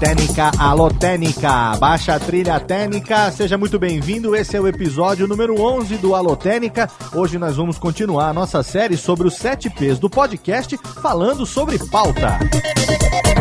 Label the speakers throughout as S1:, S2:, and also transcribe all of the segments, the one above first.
S1: Técnica, alô Técnica, baixa trilha técnica, seja muito bem-vindo, esse é o episódio número 11 do Alô Técnica. Hoje nós vamos continuar a nossa série sobre os 7 P's do podcast, falando sobre pauta. Olá,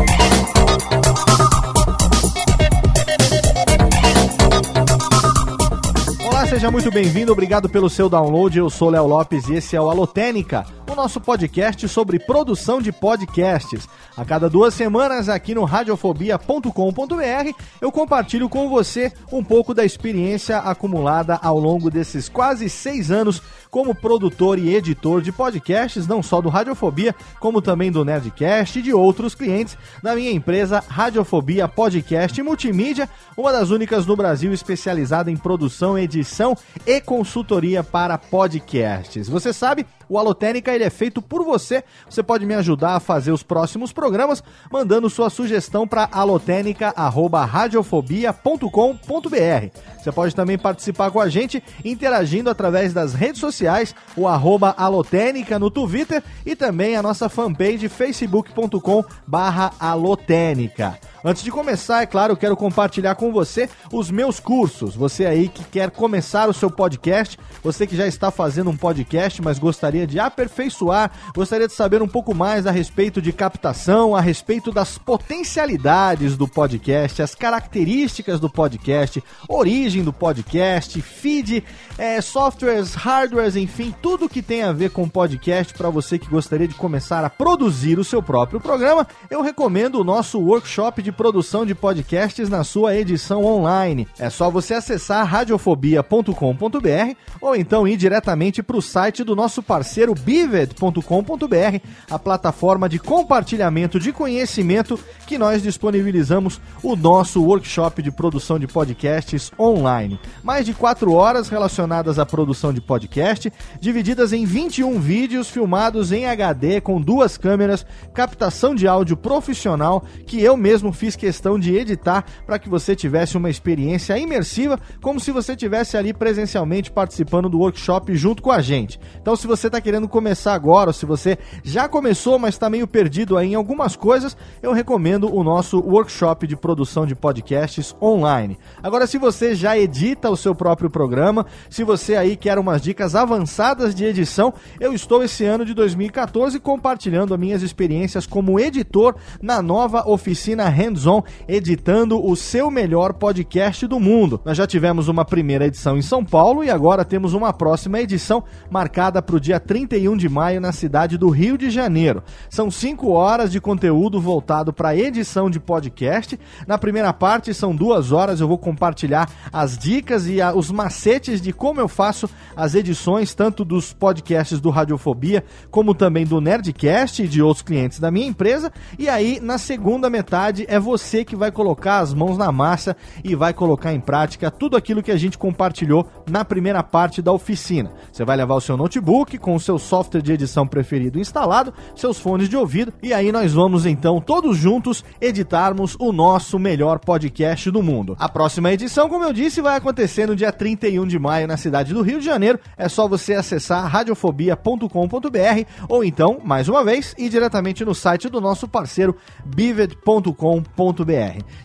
S1: seja muito bem-vindo, obrigado pelo seu download. Eu sou Léo Lopes e esse é o Alotênica, o nosso podcast sobre produção de podcasts. A cada duas semanas, aqui no radiofobia.com.br, eu compartilho com você um pouco da experiência acumulada ao longo desses quase seis anos como produtor e editor de podcasts, não só do Radiofobia, como também do Nerdcast e de outros clientes da minha empresa Radiofobia Podcast Multimídia, uma das únicas no Brasil especializada em produção, edição e consultoria para podcasts. Você sabe, o Alotênica ele é feito por você. Você pode me ajudar a fazer os próximos programas mandando sua sugestão para alotenica@radiofobia.com.br. Você pode também participar com a gente interagindo através das redes sociais, o arroba Alotênica no Twitter e também a nossa fanpage facebook.com barra Alotênica. Antes de começar, é claro, eu quero compartilhar com você os meus cursos. Você aí que quer começar o seu podcast, você que já está fazendo um podcast, mas gostaria de aperfeiçoar, gostaria de saber um pouco mais a respeito de captação, a respeito das potencialidades do podcast, as características do podcast, origem do podcast, feed, é, softwares, hardwares, enfim, tudo que tem a ver com podcast para você que gostaria de começar a produzir o seu próprio programa, eu recomendo o nosso workshop de produção de podcasts na sua edição online. É só você acessar radiofobia.com.br ou então ir diretamente para o site do nosso parceiro bivet.com.br, a plataforma de compartilhamento de conhecimento que nós disponibilizamos o nosso workshop de produção de podcasts online. Mais de quatro horas relacionadas à produção de podcast, divididas em 21 vídeos filmados em HD com duas câmeras, captação de áudio profissional que eu mesmo fiz questão de editar para que você tivesse uma experiência imersiva, como se você tivesse ali presencialmente participando do workshop junto com a gente. Então, se você está querendo começar agora, ou se você já começou, mas está meio perdido aí em algumas coisas, eu recomendo o nosso workshop de produção de podcasts online. Agora, se você já edita o seu próprio programa, se você aí quer umas dicas avançadas de edição, eu estou esse ano de 2014 compartilhando as minhas experiências como editor na nova oficina Hands-On, editando o seu melhor podcast do mundo. Nós já tivemos uma primeira edição em São Paulo e agora temos uma próxima edição marcada para o dia 31 de maio na cidade do Rio de Janeiro. São cinco horas de conteúdo voltado para edição de podcast. Na primeira parte são duas horas, eu vou compartilhar as dicas e a, os macetes de como eu faço as edições, tanto dos podcasts do Radiofobia, como também do Nerdcast e de outros clientes da minha empresa. E aí, na segunda metade, é você que vai colocar as mãos na massa e vai colocar em prática tudo aquilo que a gente compartilhou na primeira parte da oficina. Você vai levar o seu notebook com o seu software de edição preferido instalado, seus fones de ouvido, e aí nós vamos então todos juntos editarmos o nosso melhor podcast do mundo. A próxima edição, como eu disse, vai acontecer no dia 31 de maio na cidade do Rio de Janeiro. É só você acessar radiofobia.com.br ou então, mais uma vez, ir diretamente no site do nosso parceiro bivet.com.br.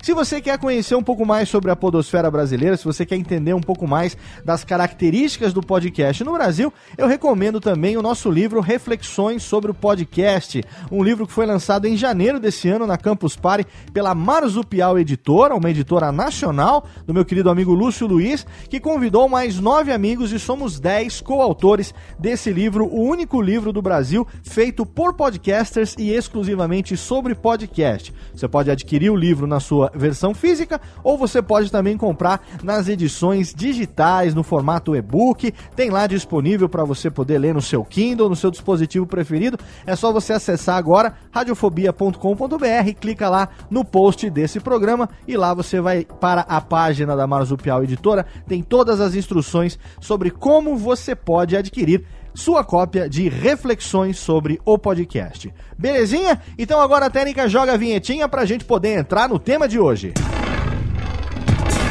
S1: Se você quer conhecer um pouco mais sobre a podosfera brasileira, se você quer entender um pouco mais das características do podcast no Brasil, eu recomendo também o nosso livro Reflexões sobre o Podcast, um livro que foi lançado em janeiro desse ano na Campus Party pela Marzupial Editora, uma editora nacional do meu querido amigo Lúcio Luiz, que convidou mais nove amigos e somos dez coautores desse livro, o único livro do Brasil feito por podcasters e exclusivamente sobre podcast. Você pode adquirir adquirir o livro na sua versão física, ou você pode também comprar nas edições digitais, no formato e-book. Tem lá disponível para você poder ler no seu Kindle, no seu dispositivo preferido. É só você acessar agora radiofobia.com.br, clica lá no post desse programa e lá você vai para a página da Marzupial Editora. Tem todas as instruções sobre como você pode adquirir sua cópia de reflexões sobre o podcast. Belezinha? Então agora a técnica joga a vinhetinha pra gente poder entrar no tema de hoje.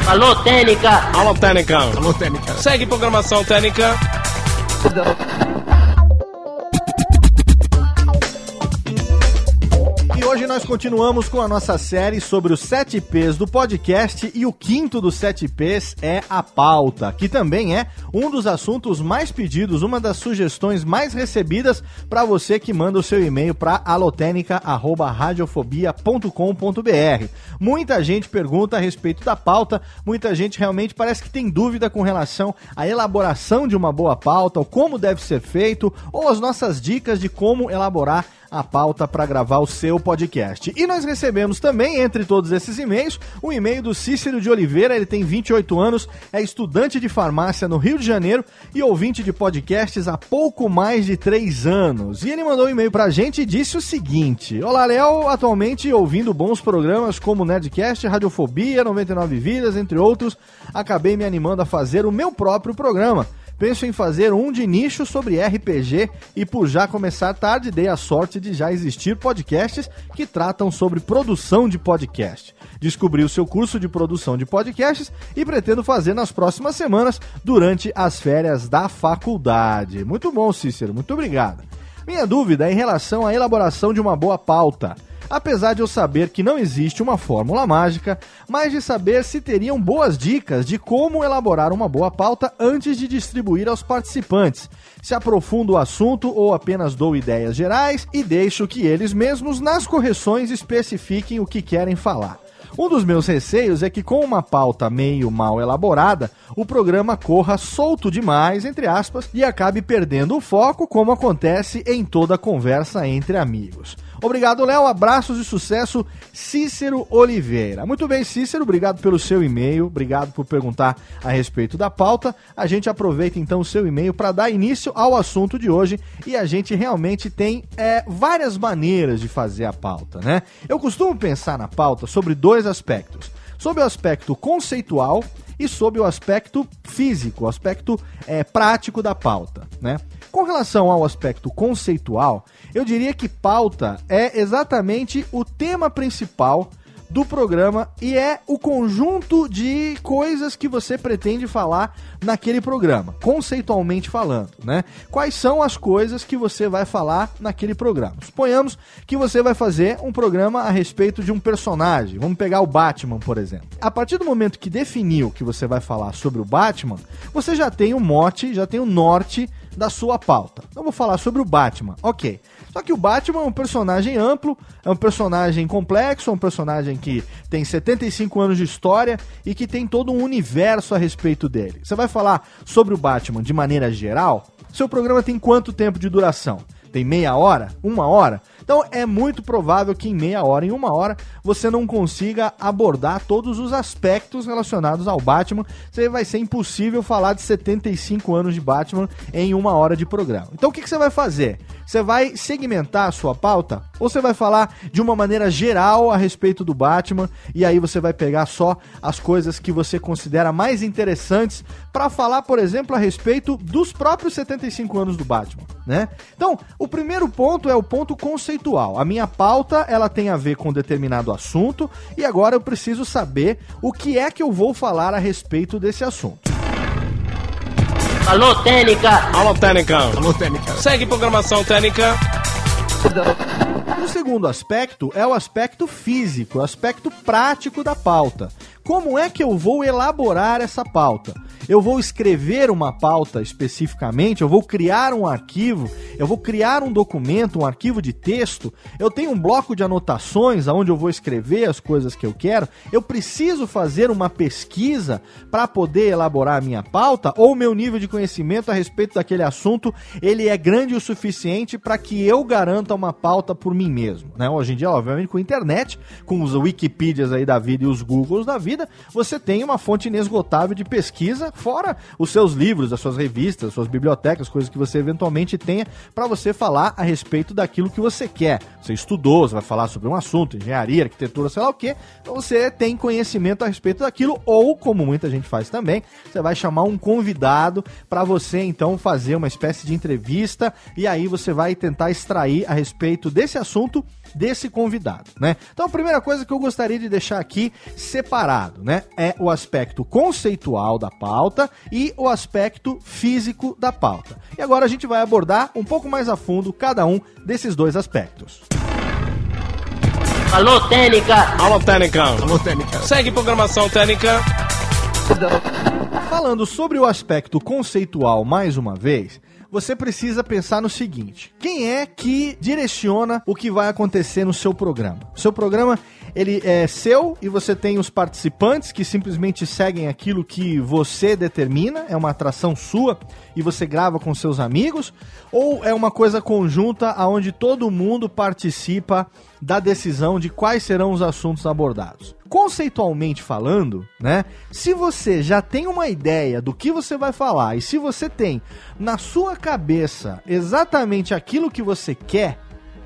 S2: Alô, Técnica!
S3: Alô, Técnica! Alô, Técnica! Segue programação Técnica!
S1: Hoje nós continuamos com a nossa série sobre os 7 P's do podcast e o quinto dos 7 P's é a pauta, que também é um dos assuntos mais pedidos, uma das sugestões mais recebidas para você que manda o seu e-mail para alotenica@radiofobia.com.br. Muita gente pergunta a respeito da pauta, muita gente realmente parece que tem dúvida com relação à elaboração de uma boa pauta, ou como deve ser feito, ou as nossas dicas de como elaborar a pauta para gravar o seu podcast. E nós recebemos também, entre todos esses e-mails, o um e-mail do Cícero de Oliveira. Ele tem 28 anos, é estudante de farmácia no Rio de Janeiro e ouvinte de podcasts há pouco mais de 3 anos. E ele mandou um e-mail para a gente e disse o seguinte: Olá, Léo, atualmente ouvindo bons programas como Nerdcast, Radiofobia, 99 Vidas, entre outros, acabei me animando a fazer o meu próprio programa penso em fazer um de nicho sobre RPG e por já começar tarde dei a sorte de já existir podcasts que tratam sobre produção de podcast. Descobri o seu curso de produção de podcasts e pretendo fazer nas próximas semanas durante as férias da faculdade. Muito bom, Cícero, muito obrigado. Minha dúvida é em relação à elaboração de uma boa pauta. Apesar de eu saber que não existe uma fórmula mágica, mas de saber se teriam boas dicas de como elaborar uma boa pauta antes de distribuir aos participantes. Se aprofundo o assunto ou apenas dou ideias gerais e deixo que eles mesmos nas correções especifiquem o que querem falar. Um dos meus receios é que com uma pauta meio mal elaborada, o programa corra solto demais, entre aspas, e acabe perdendo o foco, como acontece em toda conversa entre amigos. Obrigado, Léo. Abraços e sucesso, Cícero Oliveira. Muito bem, Cícero, obrigado pelo seu e-mail, obrigado por perguntar a respeito da pauta. A gente aproveita então o seu e-mail para dar início ao assunto de hoje e a gente realmente tem é, várias maneiras de fazer a pauta, né? Eu costumo pensar na pauta sobre dois aspectos. Sobre o aspecto conceitual e sobre o aspecto físico, o aspecto é, prático da pauta, né? Com relação ao aspecto conceitual, eu diria que pauta é exatamente o tema principal do programa e é o conjunto de coisas que você pretende falar naquele programa, conceitualmente falando, né? Quais são as coisas que você vai falar naquele programa? Suponhamos que você vai fazer um programa a respeito de um personagem. Vamos pegar o Batman, por exemplo. A partir do momento que definiu que você vai falar sobre o Batman, você já tem o um mote, já tem o um norte da sua pauta. Então vou falar sobre o Batman. OK. Só que o Batman é um personagem amplo, é um personagem complexo, é um personagem que tem 75 anos de história e que tem todo um universo a respeito dele. Você vai falar sobre o Batman de maneira geral? Seu programa tem quanto tempo de duração? Tem meia hora? Uma hora? Então é muito provável que em meia hora, em uma hora, você não consiga abordar todos os aspectos relacionados ao Batman. Você vai ser impossível falar de 75 anos de Batman em uma hora de programa. Então o que, que você vai fazer? Você vai segmentar a sua pauta ou você vai falar de uma maneira geral a respeito do Batman e aí você vai pegar só as coisas que você considera mais interessantes para falar, por exemplo, a respeito dos próprios 75 anos do Batman, né? Então, o primeiro ponto é o ponto conceitual. A minha pauta, ela tem a ver com determinado assunto e agora eu preciso saber o que é que eu vou falar a respeito desse assunto.
S2: Alô, Técnica!
S3: Alô, Técnica! Alô, Técnica! Segue programação Técnica!
S1: O segundo aspecto é o aspecto físico, o aspecto prático da pauta. como é que eu vou elaborar essa pauta? Eu vou escrever uma pauta especificamente, eu vou criar um arquivo, eu vou criar um documento, um arquivo de texto, eu tenho um bloco de anotações onde eu vou escrever as coisas que eu quero, eu preciso fazer uma pesquisa para poder elaborar a minha pauta, ou meu nível de conhecimento a respeito daquele assunto, ele é grande o suficiente para que eu garanta uma pauta por mim mesmo, né? Hoje em dia, obviamente, com a internet, com os Wikipedias aí da vida e os Googles da vida, você tem uma fonte inesgotável de pesquisa fora os seus livros, as suas revistas, as suas bibliotecas, coisas que você eventualmente tenha para você falar a respeito daquilo que você quer. Você estudou, você vai falar sobre um assunto, engenharia, arquitetura, sei lá o que, então você tem conhecimento a respeito daquilo, ou, como muita gente faz também, você vai chamar um convidado para você então fazer uma espécie de entrevista e aí você vai tentar extrair a respeito desse assunto desse convidado, né? Então a primeira coisa que eu gostaria de deixar aqui separado, né, é o aspecto conceitual da pauta e o aspecto físico da pauta. E agora a gente vai abordar um pouco mais a fundo cada um desses dois aspectos.
S3: Alô, Técnica! Alô, Técnica! Alô, Técnica! Segue programação Técnica!
S1: Falando sobre o aspecto conceitual mais uma vez, você precisa pensar no seguinte: quem é que direciona o que vai acontecer no seu programa? O seu programa ele é seu e você tem os participantes que simplesmente seguem aquilo que você determina, é uma atração sua e você grava com seus amigos, ou é uma coisa conjunta aonde todo mundo participa da decisão de quais serão os assuntos abordados. Conceitualmente falando, né? Se você já tem uma ideia do que você vai falar e se você tem na sua cabeça exatamente aquilo que você quer,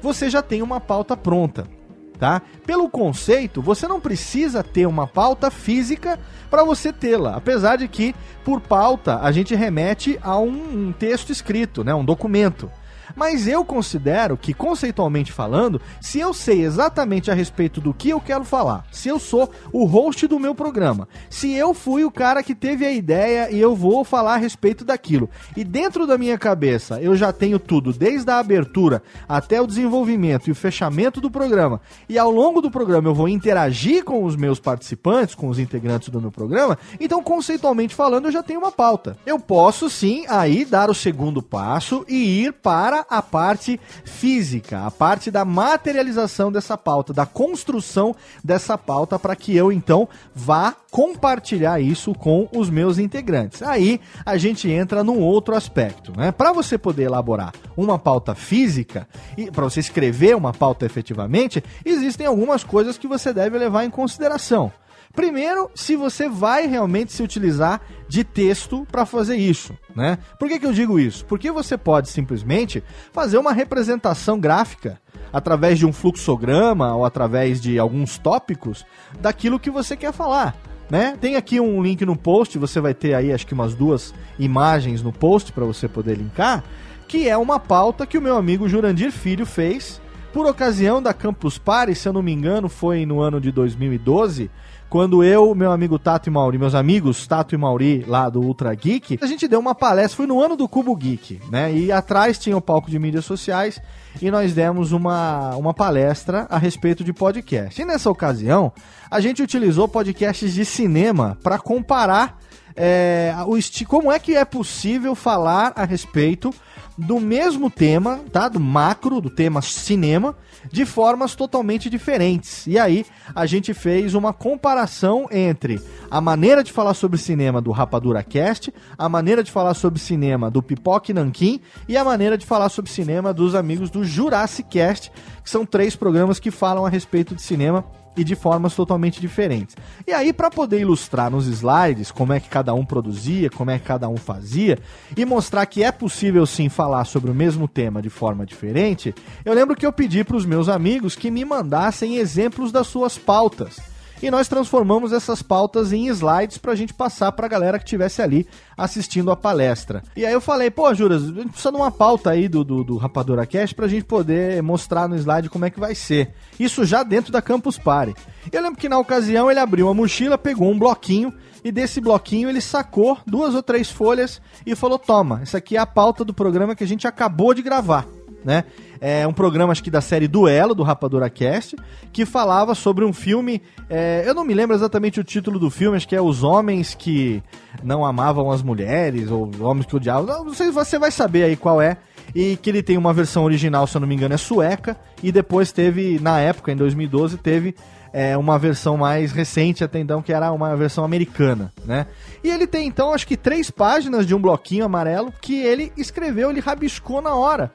S1: você já tem uma pauta pronta tá? Pelo conceito, você não precisa ter uma pauta física para você tê-la, apesar de que por pauta a gente remete a um, um texto escrito, né, um documento. Mas eu considero que, conceitualmente falando, se eu sei exatamente a respeito do que eu quero falar, se eu sou o host do meu programa, se eu fui o cara que teve a ideia e eu vou falar a respeito daquilo, e dentro da minha cabeça eu já tenho tudo, desde a abertura até o desenvolvimento e o fechamento do programa, e ao longo do programa eu vou interagir com os meus participantes, com os integrantes do meu programa, então, conceitualmente falando, eu já tenho uma pauta. Eu posso sim aí dar o segundo passo e ir para a parte física, a parte da materialização dessa pauta, da construção dessa pauta para que eu então vá compartilhar isso com os meus integrantes. Aí a gente entra num outro aspecto, né? Para você poder elaborar uma pauta física e para você escrever uma pauta efetivamente, existem algumas coisas que você deve levar em consideração. Primeiro, se você vai realmente se utilizar de texto para fazer isso, né? Por que, que eu digo isso? Porque você pode simplesmente fazer uma representação gráfica através de um fluxograma ou através de alguns tópicos daquilo que você quer falar. Né? Tem aqui um link no post, você vai ter aí acho que umas duas imagens no post para você poder linkar, que é uma pauta que o meu amigo Jurandir Filho fez por ocasião da Campus Party, se eu não me engano, foi no ano de 2012, quando eu, meu amigo Tato e Mauri, meus amigos Tato e Mauri lá do Ultra Geek, a gente deu uma palestra, foi no ano do Cubo Geek, né? E atrás tinha o palco de mídias sociais e nós demos uma, uma palestra a respeito de podcast. E nessa ocasião, a gente utilizou podcasts de cinema para comparar é, o como é que é possível falar a respeito do mesmo tema, tá? Do macro, do tema cinema, de formas totalmente diferentes. E aí a gente fez uma comparação entre a maneira de falar sobre cinema do Rapadura Cast, a maneira de falar sobre cinema do Pipoque Nankin e a maneira de falar sobre cinema dos amigos do Jurassic Cast, que são três programas que falam a respeito de cinema e de formas totalmente diferentes. E aí, para poder ilustrar nos slides como é que cada um produzia, como é que cada um fazia, e mostrar que é possível sim falar sobre o mesmo tema de forma diferente, eu lembro que eu pedi para os meus amigos que me mandassem exemplos das suas pautas e nós transformamos essas pautas em slides para a gente passar para a galera que estivesse ali assistindo a palestra. E aí eu falei, pô, Juras, a gente precisa de uma pauta aí do, do, do Rapadura Cast para a gente poder mostrar no slide como é que vai ser. Isso já dentro da Campus Party. Eu lembro que na ocasião ele abriu uma mochila, pegou um bloquinho e desse bloquinho ele sacou duas ou três folhas e falou: Toma, essa aqui é a pauta do programa que a gente acabou de gravar. Né? É um programa, acho que da série Duelo, do Rapadura Cast, que falava sobre um filme. É, eu não me lembro exatamente o título do filme, acho que é Os Homens que Não Amavam as Mulheres, ou Homens que Odiavam. Não sei, você vai saber aí qual é. E que ele tem uma versão original, se eu não me engano, é sueca, e depois teve, na época, em 2012, teve é, uma versão mais recente até então, que era uma versão americana, né? E ele tem, então, acho que três páginas de um bloquinho amarelo que ele escreveu, ele rabiscou na hora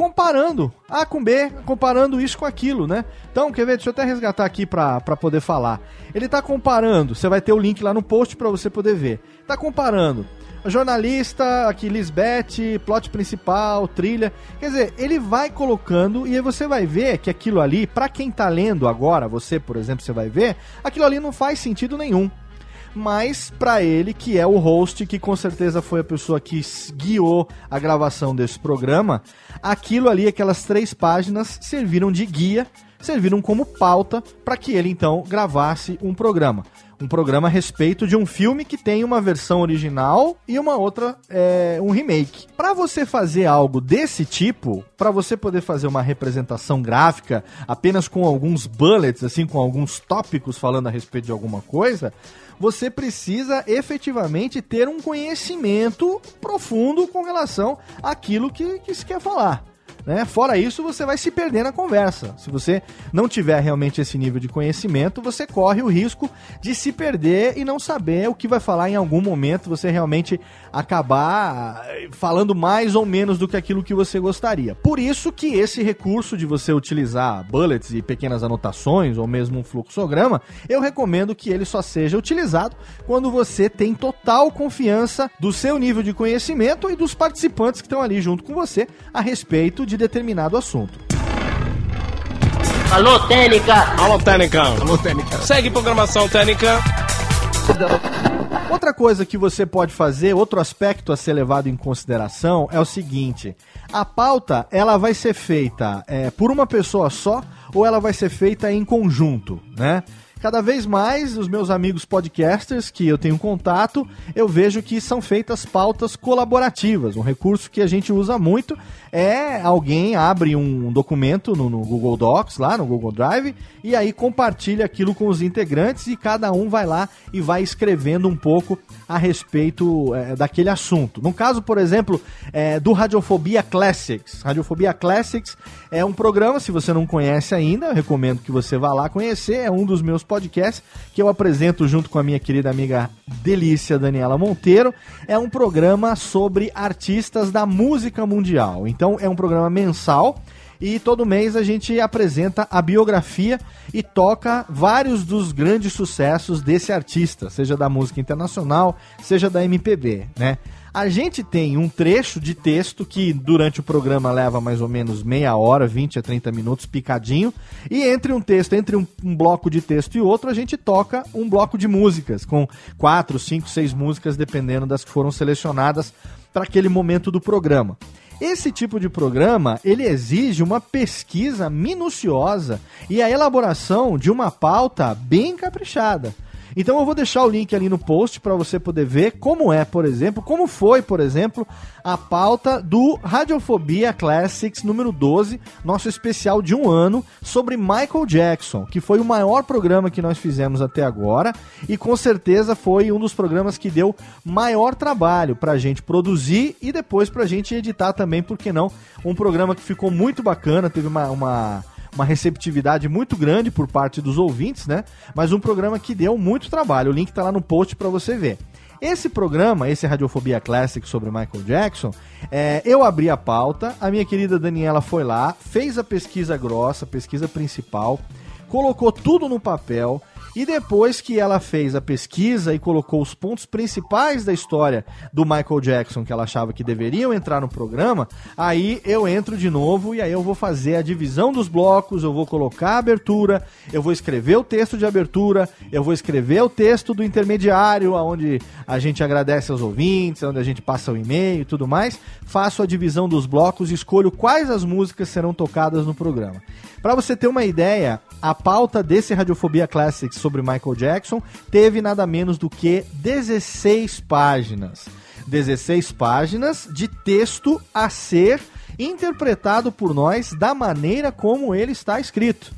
S1: comparando A com B, comparando isso com aquilo, né? Então, quer ver? Deixa eu até resgatar aqui para poder falar. Ele tá comparando, você vai ter o link lá no post para você poder ver. Tá comparando jornalista, aqui Lisbeth, plot principal, trilha. Quer dizer, ele vai colocando e aí você vai ver que aquilo ali, para quem tá lendo agora, você, por exemplo, você vai ver, aquilo ali não faz sentido nenhum. Mas para ele, que é o host, que com certeza foi a pessoa que guiou a gravação desse programa, aquilo ali, aquelas três páginas, serviram de guia, serviram como pauta para que ele então gravasse um programa um programa a respeito de um filme que tem uma versão original e uma outra, é, um remake. Para você fazer algo desse tipo, para você poder fazer uma representação gráfica apenas com alguns bullets, assim, com alguns tópicos falando a respeito de alguma coisa, você precisa efetivamente ter um conhecimento profundo com relação àquilo que, que se quer falar. Né? Fora isso, você vai se perder na conversa. Se você não tiver realmente esse nível de conhecimento, você corre o risco de se perder e não saber o que vai falar em algum momento, você realmente acabar eh, falando mais ou menos do que aquilo que você gostaria. Por isso que esse recurso de você utilizar bullets e pequenas anotações ou mesmo um fluxograma, eu recomendo que ele só seja utilizado quando você tem total confiança do seu nível de conhecimento e dos participantes que estão ali junto com você a respeito de determinado assunto.
S3: Alô, Técnica! Alô, Técnica! Alô, Técnica! Segue programação Técnica!
S1: Outra coisa que você pode fazer, outro aspecto a ser levado em consideração é o seguinte: a pauta ela vai ser feita é, por uma pessoa só ou ela vai ser feita em conjunto, né? Cada vez mais os meus amigos podcasters que eu tenho contato, eu vejo que são feitas pautas colaborativas. Um recurso que a gente usa muito é alguém abre um documento no, no, Google Docs, lá no Google Drive, e aí compartilha aquilo com os integrantes e cada um vai lá e vai escrevendo um pouco a respeito é, daquele assunto. No caso, por exemplo, é, do Radiofobia Classics. Radiofobia Classics é um programa, se você não conhece ainda, recomendo que você vá lá conhecer. É um dos meus podcasts que eu apresento junto com a minha querida amiga Delícia Daniela Monteiro. É um programa sobre artistas da música mundial. Então é um programa mensal e todo mês a gente apresenta a biografia e toca vários dos grandes sucessos desse artista, seja da música internacional, seja da MPB, né? A gente tem um trecho de texto que durante o programa leva mais ou menos meia hora, 20 a 30 minutos picadinho, e entre um texto, entre um, um bloco de texto e outro, a gente toca um bloco de músicas, com quatro, cinco, seis músicas, dependendo das que foram selecionadas para aquele momento do programa. Esse tipo de programa, ele exige uma pesquisa minuciosa e a elaboração de uma pauta bem caprichada. Então eu vou deixar o link ali no post para você poder ver como é, por exemplo, como foi, por exemplo, a pauta do Radiofobia Classics número 12, nosso especial de um ano sobre Michael Jackson, que foi o maior programa que nós fizemos até agora e com certeza foi um dos programas que deu maior trabalho para a gente produzir e depois para a gente editar também, porque não? Um programa que ficou muito bacana, teve uma, uma uma receptividade muito grande por parte dos ouvintes, né? Mas um programa que deu muito trabalho. O link tá lá no post para você ver. Esse programa, esse Radiofobia Classic sobre Michael Jackson, é, eu abri a pauta, a minha querida Daniela foi lá, fez a pesquisa grossa, pesquisa principal, colocou tudo no papel, e depois que ela fez a pesquisa e colocou os pontos principais da história do Michael Jackson que ela achava que deveriam entrar no programa, aí eu entro de novo e aí eu vou fazer a divisão dos blocos, eu vou colocar a abertura, eu vou escrever o texto de abertura, eu vou escrever o texto do intermediário, onde a gente agradece aos ouvintes, onde a gente passa o e-mail e tudo mais, faço a divisão dos blocos e escolho quais as músicas serão tocadas no programa. Para você ter uma ideia, a pauta desse Radiofobia Classics sobre Michael Jackson teve nada menos do que 16 páginas. 16 páginas de texto a ser interpretado por nós da maneira como ele está escrito.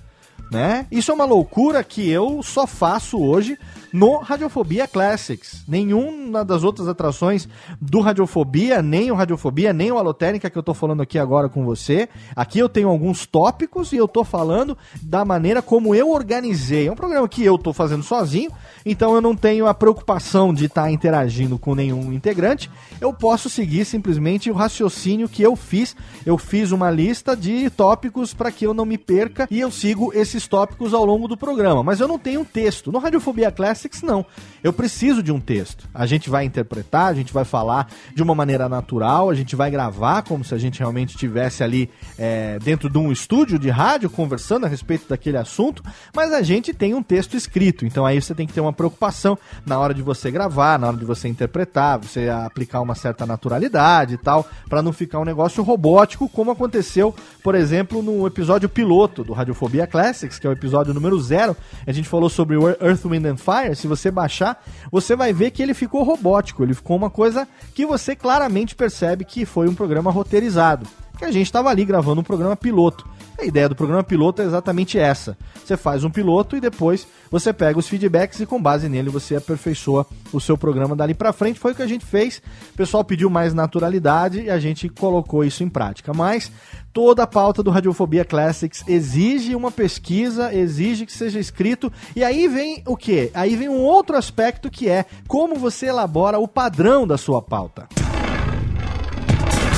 S1: Né? Isso é uma loucura que eu só faço hoje no Radiofobia Classics. Nenhuma das outras atrações do Radiofobia, nem o Radiofobia, nem o Alotérica que eu tô falando aqui agora com você. Aqui eu tenho alguns tópicos e eu tô falando da maneira como eu organizei. É um programa que eu tô fazendo sozinho, então eu não tenho a preocupação de estar tá interagindo com nenhum integrante. Eu posso seguir simplesmente o raciocínio que eu fiz. Eu fiz uma lista de tópicos para que eu não me perca e eu sigo esses tópicos ao longo do programa. Mas eu não tenho texto. No Radiofobia Classics, não. Eu preciso de um texto. A gente vai interpretar, a gente vai falar de uma maneira natural, a gente vai gravar como se a gente realmente estivesse ali é, dentro de um estúdio de rádio conversando a respeito daquele assunto, mas a gente tem um texto escrito. Então aí você tem que ter uma preocupação na hora de você gravar, na hora de você interpretar, você aplicar uma certa naturalidade e tal, para não ficar um negócio robótico, como aconteceu, por exemplo, no episódio piloto do Radiofobia Classics, que é o episódio número zero. A gente falou sobre Earth, Wind and Fire. Se você baixar, você vai ver que ele ficou robótico, ele ficou uma coisa que você claramente percebe que foi um programa roteirizado. Que a gente estava ali gravando um programa piloto. A ideia do programa piloto é exatamente essa. Você faz um piloto e depois você pega os feedbacks e com base nele você aperfeiçoa o seu programa dali para frente. Foi o que a gente fez. O pessoal pediu mais naturalidade e a gente colocou isso em prática. Mas toda a pauta do Radiofobia Classics exige uma pesquisa, exige que seja escrito. E aí vem o que? Aí vem um outro aspecto que é como você elabora o padrão da sua pauta.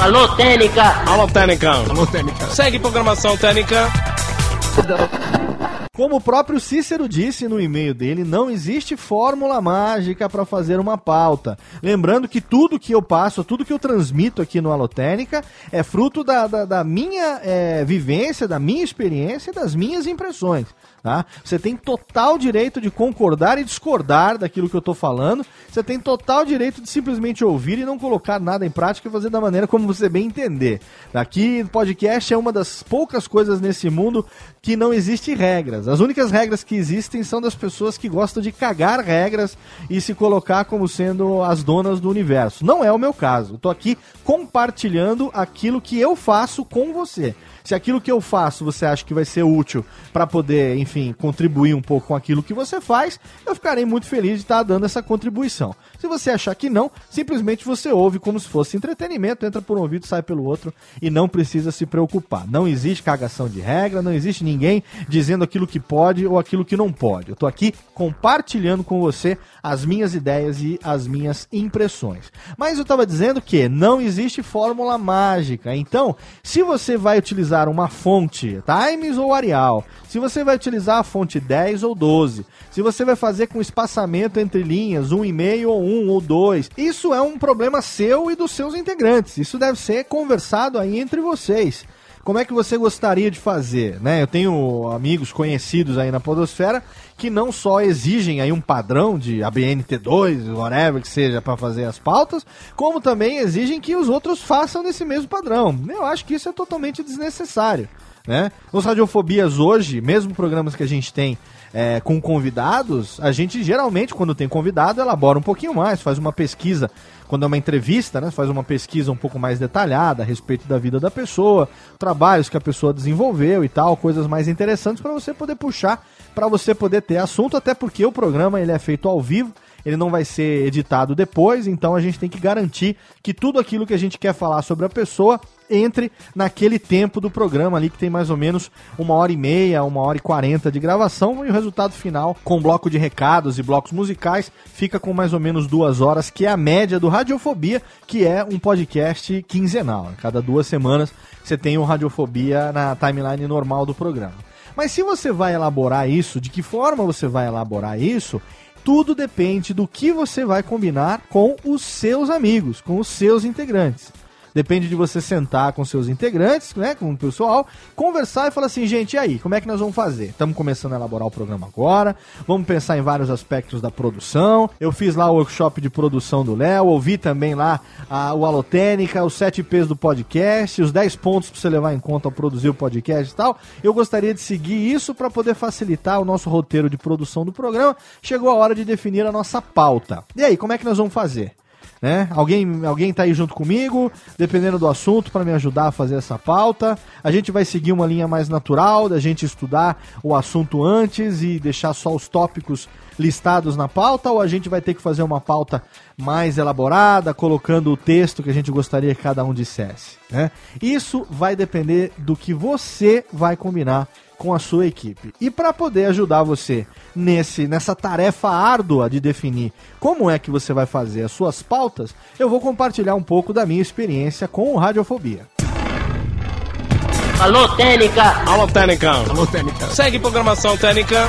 S3: Alô, Técnica! Alô, Técnica! Alô, Técnica! Segue programação Técnica!
S1: Como o próprio Cícero disse no e-mail dele, não existe fórmula mágica para fazer uma pauta. Lembrando que tudo que eu passo, tudo que eu transmito aqui no Alotênica é fruto da, da, da minha é, vivência, da minha experiência e das minhas impressões. Tá? Você tem total direito de concordar e discordar daquilo que eu estou falando. Você tem total direito de simplesmente ouvir e não colocar nada em prática e fazer da maneira como você bem entender. Aqui, podcast é uma das poucas coisas nesse mundo que não existe regras. As únicas regras que existem são das pessoas que gostam de cagar regras e se colocar como sendo as donas do universo. Não é o meu caso. Estou aqui compartilhando aquilo que eu faço com você. Se aquilo que eu faço você acha que vai ser útil para poder, enfim, contribuir um pouco com aquilo que você faz, eu ficarei muito feliz de estar dando essa contribuição. Se você achar que não, simplesmente você ouve como se fosse entretenimento, entra por um ouvido, sai pelo outro e não precisa se preocupar. Não existe cagação de regra, não existe ninguém dizendo aquilo que pode ou aquilo que não pode. Eu tô aqui compartilhando com você as minhas ideias e as minhas impressões. Mas eu estava dizendo que não existe fórmula mágica. Então, se você vai utilizar uma fonte Times ou Arial, se você vai utilizar a fonte 10 ou 12, se você vai fazer com espaçamento entre linhas, 1,5 ou 1 ou 2, isso é um problema seu e dos seus integrantes. Isso deve ser conversado aí entre vocês como é que você gostaria de fazer, né? Eu tenho amigos conhecidos aí na podosfera que não só exigem aí um padrão de ABNT2, whatever que seja para fazer as pautas, como também exigem que os outros façam nesse mesmo padrão. Eu acho que isso é totalmente desnecessário, né? Os radiofobias hoje, mesmo programas que a gente tem é, com convidados, a gente geralmente, quando tem convidado, elabora um pouquinho mais, faz uma pesquisa quando é uma entrevista, né, faz uma pesquisa um pouco mais detalhada a respeito da vida da pessoa, trabalhos que a pessoa desenvolveu e tal, coisas mais interessantes para você poder puxar, para você poder ter assunto, até porque o programa ele é feito ao vivo, ele não vai ser editado depois, então a gente tem que garantir que tudo aquilo que a gente quer falar sobre a pessoa entre naquele tempo do programa ali, que tem mais ou menos uma hora e meia, uma hora e quarenta de gravação, e o resultado final, com bloco de recados e blocos musicais, fica com mais ou menos duas horas, que é a média do Radiofobia, que é um podcast quinzenal. Cada duas semanas você tem o Radiofobia na timeline normal do programa. Mas se você vai elaborar isso, de que forma você vai elaborar isso, tudo depende do que você vai combinar com os seus amigos, com os seus integrantes. Depende de você sentar com seus integrantes, né, com o pessoal, conversar e falar assim, gente, e aí, como é que nós vamos fazer? Estamos começando a elaborar o programa agora, vamos pensar em vários aspectos da produção. Eu fiz lá o workshop de produção do Léo, ouvi também lá a, o Alotênica, os 7 P's do podcast, os 10 pontos para você levar em conta ao produzir o podcast e tal. Eu gostaria de seguir isso para poder facilitar o nosso roteiro de produção do programa. Chegou a hora de definir a nossa pauta. E aí, como é que nós vamos fazer? Né? Alguém, alguém tá aí junto comigo, dependendo do assunto, para me ajudar a fazer essa pauta. A gente vai seguir uma linha mais natural, da gente estudar o assunto antes e deixar só os tópicos listados na pauta, ou a gente vai ter que fazer uma pauta mais elaborada, colocando o texto que a gente gostaria que cada um dissesse. Né? Isso vai depender do que você vai combinar com a sua equipe. E para poder ajudar você nesse nessa tarefa árdua de definir como é que você vai fazer as suas pautas, eu vou compartilhar um pouco da minha experiência com o Radiofobia.
S3: Alô, Técnica! Alô, Técnica! Alô, Técnica! Segue programação Técnica!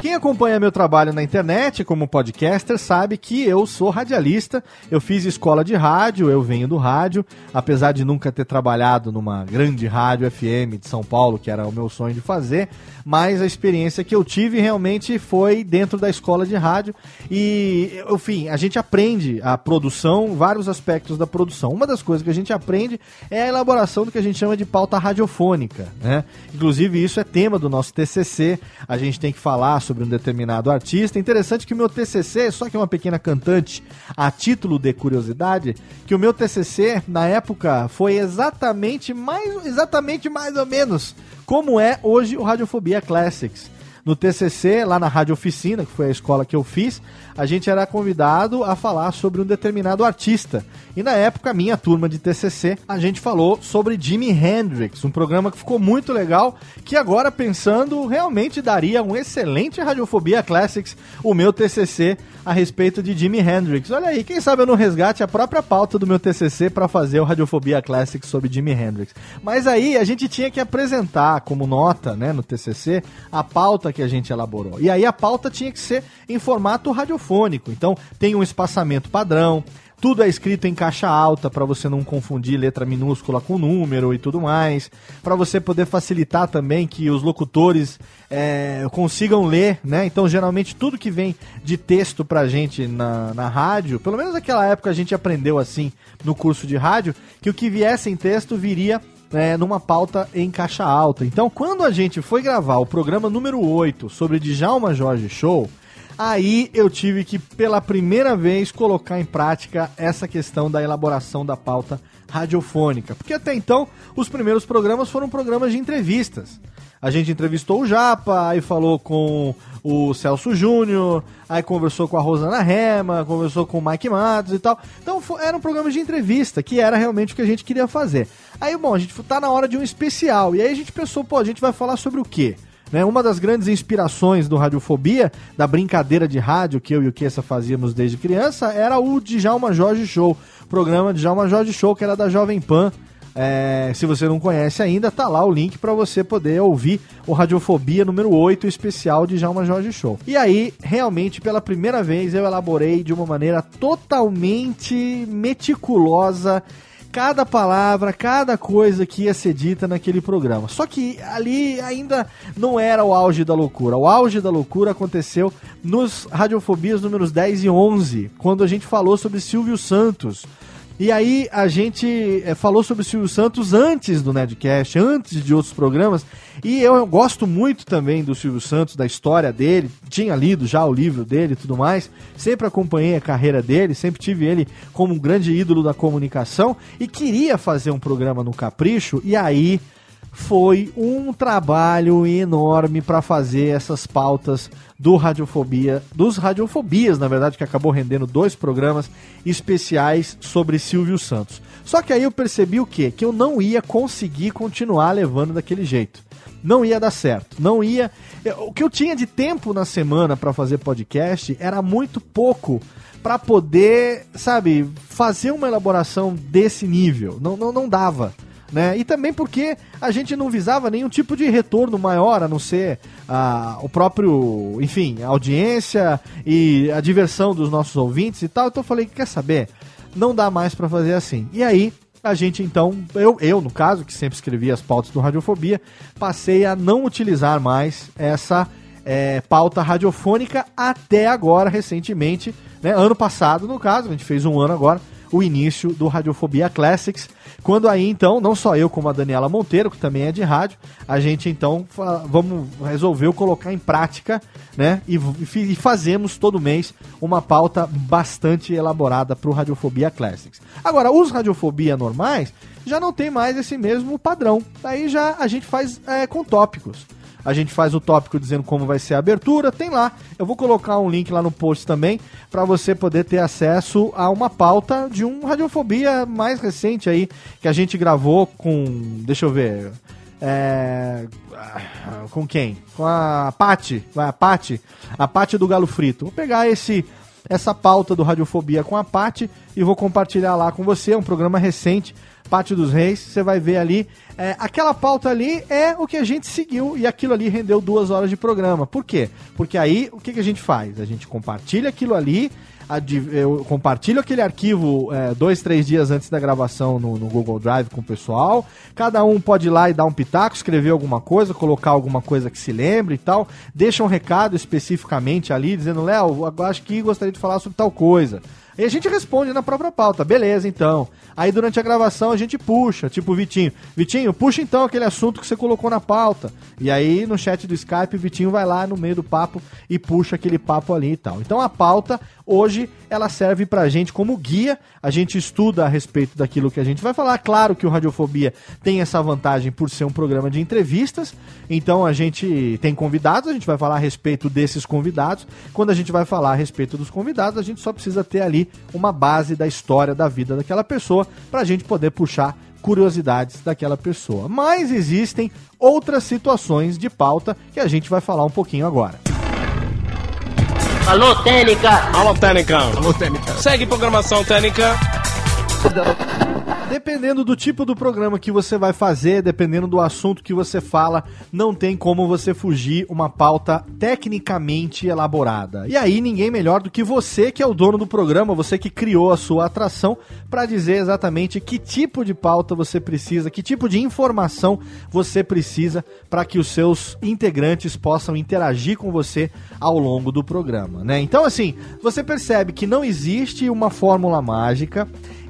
S1: Quem acompanha meu trabalho na internet como podcaster sabe que eu sou radialista, eu fiz escola de rádio, eu venho do rádio, apesar de nunca ter trabalhado numa grande rádio FM de São Paulo, que era o meu sonho de fazer, mas a experiência que eu tive realmente foi dentro da escola de rádio e, enfim, a gente aprende a produção, vários aspectos da produção. Uma das coisas que a gente aprende é a elaboração do que a gente chama de pauta radiofônica, né? Inclusive isso é tema do nosso TCC, a gente tem que falar sobre um determinado artista. Interessante que o meu TCC, só que é uma pequena cantante, a título de curiosidade, que o meu TCC na época foi exatamente mais, exatamente mais ou menos como é hoje o Radiofobia Classics. No TCC, lá na Rádio Oficina, que foi a escola que eu fiz, a gente era convidado a falar sobre um determinado artista. E na época, minha turma de TCC, a gente falou sobre Jimi Hendrix, um programa que ficou muito legal, que agora pensando realmente daria um excelente Radiofobia Classics, o meu TCC a respeito de Jimi Hendrix. Olha aí, quem sabe eu não resgate a própria pauta do meu TCC para fazer o Radiofobia Classics sobre Jimi Hendrix. Mas aí a gente tinha que apresentar como nota, né, no TCC, a pauta que a gente elaborou. E aí a pauta tinha que ser em formato radiofônico. Então tem um espaçamento padrão, tudo é escrito em caixa alta para você não confundir letra minúscula com número e tudo mais. Para você poder facilitar também que os locutores é, consigam ler, né? Então, geralmente, tudo que vem de texto pra gente na, na rádio, pelo menos naquela época a gente aprendeu assim no curso de rádio, que o que viesse em texto viria é, numa pauta em caixa alta. Então, quando a gente foi gravar o programa número 8 sobre Djalma Jorge Show, Aí eu tive que, pela primeira vez, colocar em prática essa questão da elaboração da pauta radiofônica. Porque até então, os primeiros programas foram programas de entrevistas. A gente entrevistou o Japa, aí falou com o Celso Júnior, aí conversou com a Rosana Rema, conversou com o Mike Matos e tal. Então era um programa de entrevista, que era realmente o que a gente queria fazer. Aí, bom, a gente tá na hora de um especial. E aí a gente pensou, pô, a gente vai falar sobre o quê? Né? Uma das grandes inspirações do Radiofobia, da brincadeira de rádio que eu e o Kessa fazíamos desde criança, era o Djalma Jorge Show. Programa Djalma Jorge Show, que era da Jovem Pan. É, se você não conhece ainda, tá lá o link para você poder ouvir o Radiofobia número 8 especial de Djalma Jorge Show. E aí, realmente, pela primeira vez, eu elaborei de uma maneira totalmente meticulosa cada palavra, cada coisa que ia ser dita naquele programa. Só que ali ainda não era o auge da loucura. O auge da loucura aconteceu nos Radiofobias números 10 e 11, quando a gente falou sobre Silvio Santos. E aí a gente é, falou sobre o Silvio Santos antes do Nedcast, antes de outros programas. E eu, eu, gosto muito também do Silvio Santos, da história dele. Tinha lido já o livro dele e tudo mais. Sempre acompanhei a carreira dele, sempre tive ele como um grande ídolo da comunicação. E queria fazer um programa no Capricho. E aí foi um trabalho enorme para fazer essas pautas do Radiofobia, dos Radiofobias, na verdade, que acabou rendendo dois programas especiais sobre Silvio Santos. Só que aí eu percebi o quê? Que eu não ia conseguir continuar levando daquele jeito. Não ia dar certo. Não ia. O que eu tinha de tempo na semana para fazer podcast era muito pouco para poder, sabe, fazer uma elaboração desse nível. Não, não, não dava né? E também porque a gente não visava nenhum tipo de retorno maior, a não ser ah, o próprio, enfim, a audiência e a diversão dos nossos ouvintes e tal. Então eu falei, quer saber? Não dá mais para fazer assim. E aí, a gente então, eu, eu no caso, que sempre escrevi as pautas do Radiofobia, passei a não utilizar mais essa é, pauta radiofônica até agora, recentemente, né? Ano passado, no caso, a gente fez um ano agora, o início do Radiofobia Classics. Quando aí, então, não só eu, como a Daniela Monteiro, que também é de rádio, a gente então vamos resolveu colocar em prática, né? E, e, fazemos todo mês uma pauta bastante elaborada para o Radiofobia Classics. Agora, os Radiofobia normais já não tem mais esse mesmo padrão. Aí já a gente faz é, com tópicos. A gente faz o tópico dizendo como vai ser a abertura, tem lá. Eu vou colocar um link lá no post também para você poder ter acesso a uma pauta de um Radiofobia mais recente aí que a gente gravou com, deixa eu ver, é, com quem? Com a Pati, a Pati, a Pati do Galo Frito. Vou pegar esse essa pauta do Radiofobia com a Pati e vou compartilhar lá com você, é um programa recente Pátio dos Reis, você vai ver ali. É, aquela pauta ali é o que a gente seguiu e aquilo ali rendeu duas horas de programa. Por quê? Porque aí o que, que a gente faz? A gente compartilha aquilo ali, eu compartilho aquele arquivo é, dois, três dias antes da gravação no, no, Google Drive com o pessoal. Cada um pode ir lá e dar um pitaco, escrever alguma coisa, colocar alguma coisa que se lembre e tal. Deixa um recado especificamente ali, dizendo, Léo, acho que gostaria de falar sobre tal coisa. E a gente responde na própria pauta. Beleza, então. Aí durante a gravação a gente puxa, tipo Vitinho. Vitinho, puxa então aquele assunto que você colocou na pauta. E aí no chat do Skype Vitinho vai lá no meio do papo e puxa aquele papo ali e tal. Então a pauta hoje ela serve pra gente como guia. A gente estuda a respeito daquilo que a gente vai falar. Claro que o Radiofobia tem essa vantagem por ser um programa de entrevistas. Então a gente tem convidados, a gente vai falar a respeito desses convidados. Quando a gente vai falar a respeito dos convidados, a gente só precisa ter ali uma base da história da vida daquela pessoa pra gente poder puxar curiosidades daquela pessoa. Mas existem outras situações de pauta que a gente vai falar um pouquinho agora.
S3: Alô, Técnica! Alô, Técnica! Alô, Técnica! Segue programação Técnica!
S1: Dependendo do tipo do programa que você vai fazer, dependendo do assunto que você fala, não tem como você fugir uma pauta tecnicamente elaborada. E aí, ninguém melhor do que você, que é o dono do programa, você que criou a sua atração, para dizer exatamente que tipo de pauta você precisa, que tipo de informação você precisa para que os seus integrantes possam interagir com você ao longo do programa, né? Então, assim, você percebe que não existe uma fórmula mágica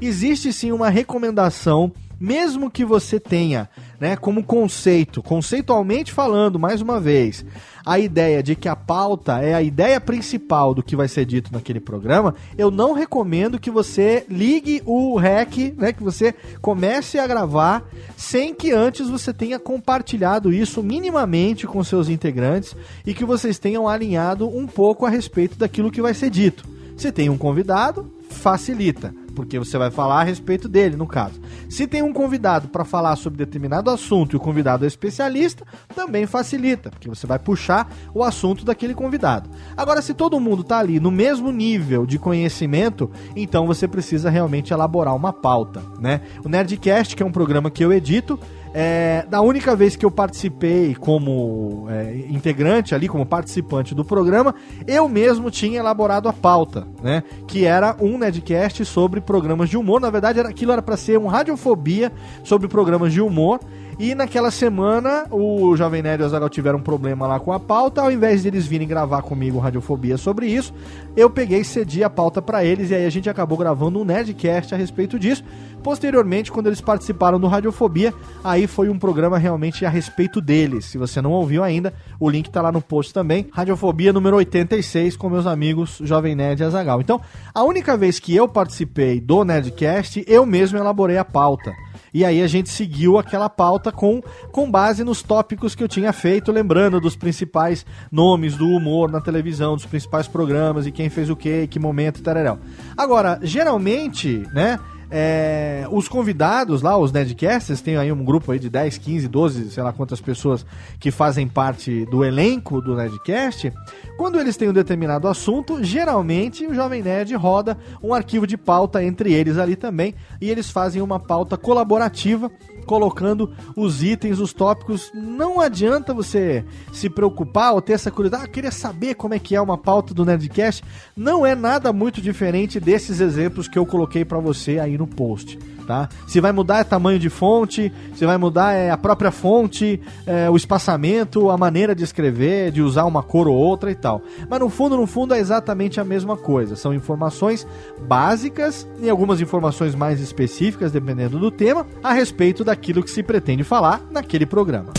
S1: existe sim uma recomendação, mesmo que você tenha, né, como conceito, conceitualmente falando, mais uma vez, a ideia de que a pauta é a ideia principal do que vai ser dito naquele programa, eu não recomendo que você ligue o REC, né, que você comece a gravar sem que antes você tenha compartilhado isso minimamente com seus integrantes e que vocês tenham alinhado um pouco a respeito daquilo que vai ser dito. Se tem um convidado, facilita porque você vai falar a respeito dele, no caso. Se tem um convidado para falar sobre determinado assunto e o convidado é especialista, também facilita, porque você vai puxar o assunto daquele convidado. Agora, se todo mundo está ali no mesmo nível de conhecimento, então você precisa realmente elaborar uma pauta, né? O Nerdcast, que é um programa que eu edito, é, da única vez que eu participei como é, integrante ali, como participante do programa, eu mesmo tinha elaborado a pauta, né? Que era um Nedcast sobre programas de humor. Na verdade, era, aquilo era para ser um radiofobia sobre programas de humor. E naquela semana, o Jovem Nerd e o Azaghal tiveram um problema lá com a pauta. Ao invés de eles virem gravar comigo Radiofobia sobre isso, eu peguei e cedi a pauta para eles. E aí a gente acabou gravando um Nerdcast a respeito disso. Posteriormente, quando eles participaram do Radiofobia, aí foi um programa realmente a respeito deles. Se você não ouviu ainda, o link tá lá no post também. Radiofobia número 86 com meus amigos Jovem Nerd e Azagal. Então, a única vez que eu participei do Nerdcast, eu mesmo elaborei a pauta. E aí a gente seguiu aquela pauta com, com base nos tópicos que eu tinha feito, lembrando dos principais nomes do humor na televisão, dos principais programas e quem fez o que, que momento, tararel. Agora, geralmente, né? É, os convidados lá, os Nedcasters, tem aí um grupo aí de 10, 15, 12, sei lá quantas pessoas que fazem parte do elenco do Nedcast. Quando eles têm um determinado assunto, geralmente o Jovem Nerd roda um arquivo de pauta entre eles ali também, e eles fazem uma pauta colaborativa colocando os itens, os tópicos. Não adianta você se preocupar ou ter essa curiosidade. Ah, queria saber como é que é uma pauta do Nerdcast. Não é nada muito diferente desses exemplos que eu coloquei para você aí no post. Tá? Se vai mudar é tamanho de fonte, se vai mudar é a própria fonte, é, o espaçamento, a maneira de escrever, de usar uma cor ou outra e tal. Mas no fundo, no fundo é exatamente a mesma coisa. São informações básicas e algumas informações mais específicas, dependendo do tema, a respeito daquilo que se pretende falar naquele programa.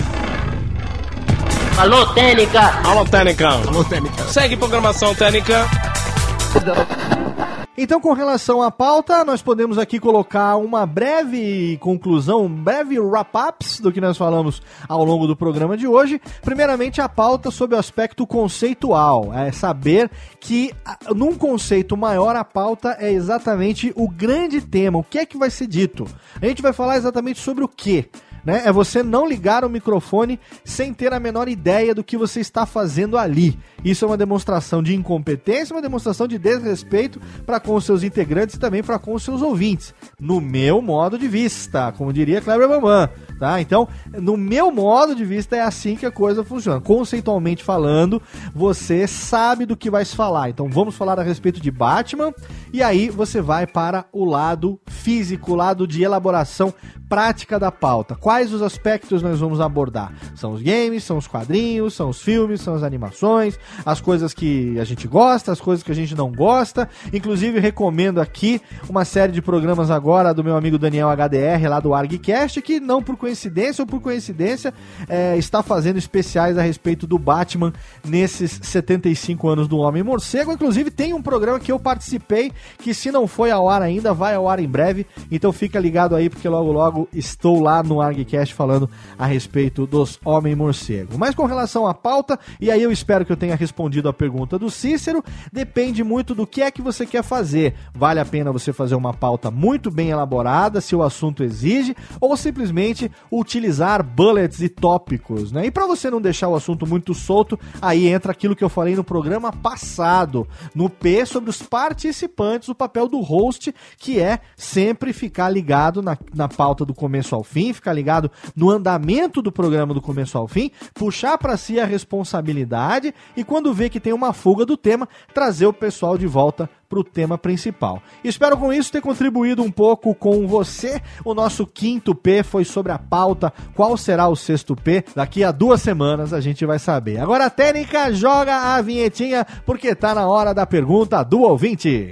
S3: Alô, Técnica! Alô, Técnica! Alô, Técnica! Segue programação Técnica!
S1: Então, com relação à pauta, nós podemos aqui colocar uma breve conclusão, um breve wrap-ups do que nós falamos ao longo do programa de hoje. Primeiramente, a pauta sobre o aspecto conceitual. É saber que, num conceito maior, a pauta é exatamente o grande tema. O que é que vai ser dito? A gente vai falar exatamente sobre o que né? É você não ligar o microfone sem ter a menor ideia do que você está fazendo ali. Isso é uma demonstração de incompetência, uma demonstração de desrespeito para com os seus integrantes e também para com os seus ouvintes. No meu modo de vista, como diria Kleber Bambam, tá? Então, no meu modo de vista é assim que a coisa funciona. Conceitualmente falando, você sabe do que vai se falar. Então, vamos falar a respeito de Batman e aí você vai para o lado físico, o lado de elaboração prática da pauta. Quais os aspectos nós vamos abordar? São os games, são os quadrinhos, são os filmes, são as animações, as coisas que a gente gosta, as coisas que a gente não gosta. Inclusive, recomendo aqui uma série de programas agora do meu amigo Daniel HDR, lá do ArgCast, que não por coincidência ou por coincidência é, está fazendo especiais a respeito do Batman nesses 75 anos do Homem Morcego. Inclusive, tem um programa que eu participei que, se não foi ao ar ainda, vai ao ar em breve. Então, fica ligado aí, porque logo, logo estou lá no ArgCast falando a respeito dos Homem-Morcego. Mas com relação à pauta, e aí eu espero que eu tenha respondido a pergunta do Cícero, depende muito do que é que você quer fazer. Vale a pena você fazer uma pauta muito bem elaborada, se o assunto exige, ou simplesmente utilizar bullets e tópicos, né? E para você não deixar o assunto muito solto, aí entra aquilo que eu falei no programa passado, no P sobre os participantes, o papel do host, que é sempre ficar ligado na, na pauta do começo ao fim, ficar ligado no andamento do programa do começo ao fim, puxar para si a responsabilidade e quando vê que tem uma fuga do tema, trazer o pessoal de volta para o tema principal. Espero com isso ter contribuído um pouco com você. O nosso quinto P foi sobre a pauta. Qual será o sexto P? Daqui a duas semanas a gente vai saber. Agora a técnica joga a vinhetinha porque tá na hora da pergunta do ouvinte.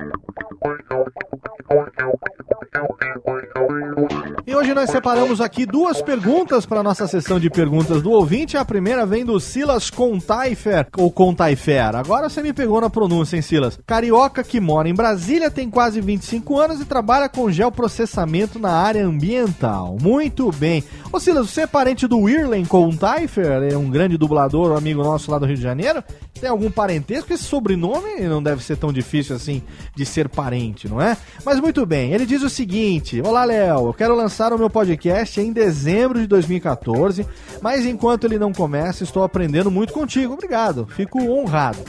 S1: E hoje nós separamos aqui duas perguntas para nossa sessão de perguntas do ouvinte. A primeira vem do Silas Contaifer, ou Contaifer. Agora você me pegou na pronúncia, hein, Silas? Carioca que mora em Brasília, tem quase 25 anos e trabalha com geoprocessamento na área ambiental. Muito bem. Ô Silas, você é parente do Wirlen Contaifer? É um grande dublador, um amigo nosso lá do Rio de Janeiro? Tem algum parentesco? Esse sobrenome não deve ser tão difícil assim de ser parente, não é? Mas muito bem, ele diz o seguinte: Olá, Léo, eu quero lançar o meu podcast em dezembro de 2014, mas enquanto ele não começa, estou aprendendo muito contigo. Obrigado, fico honrado.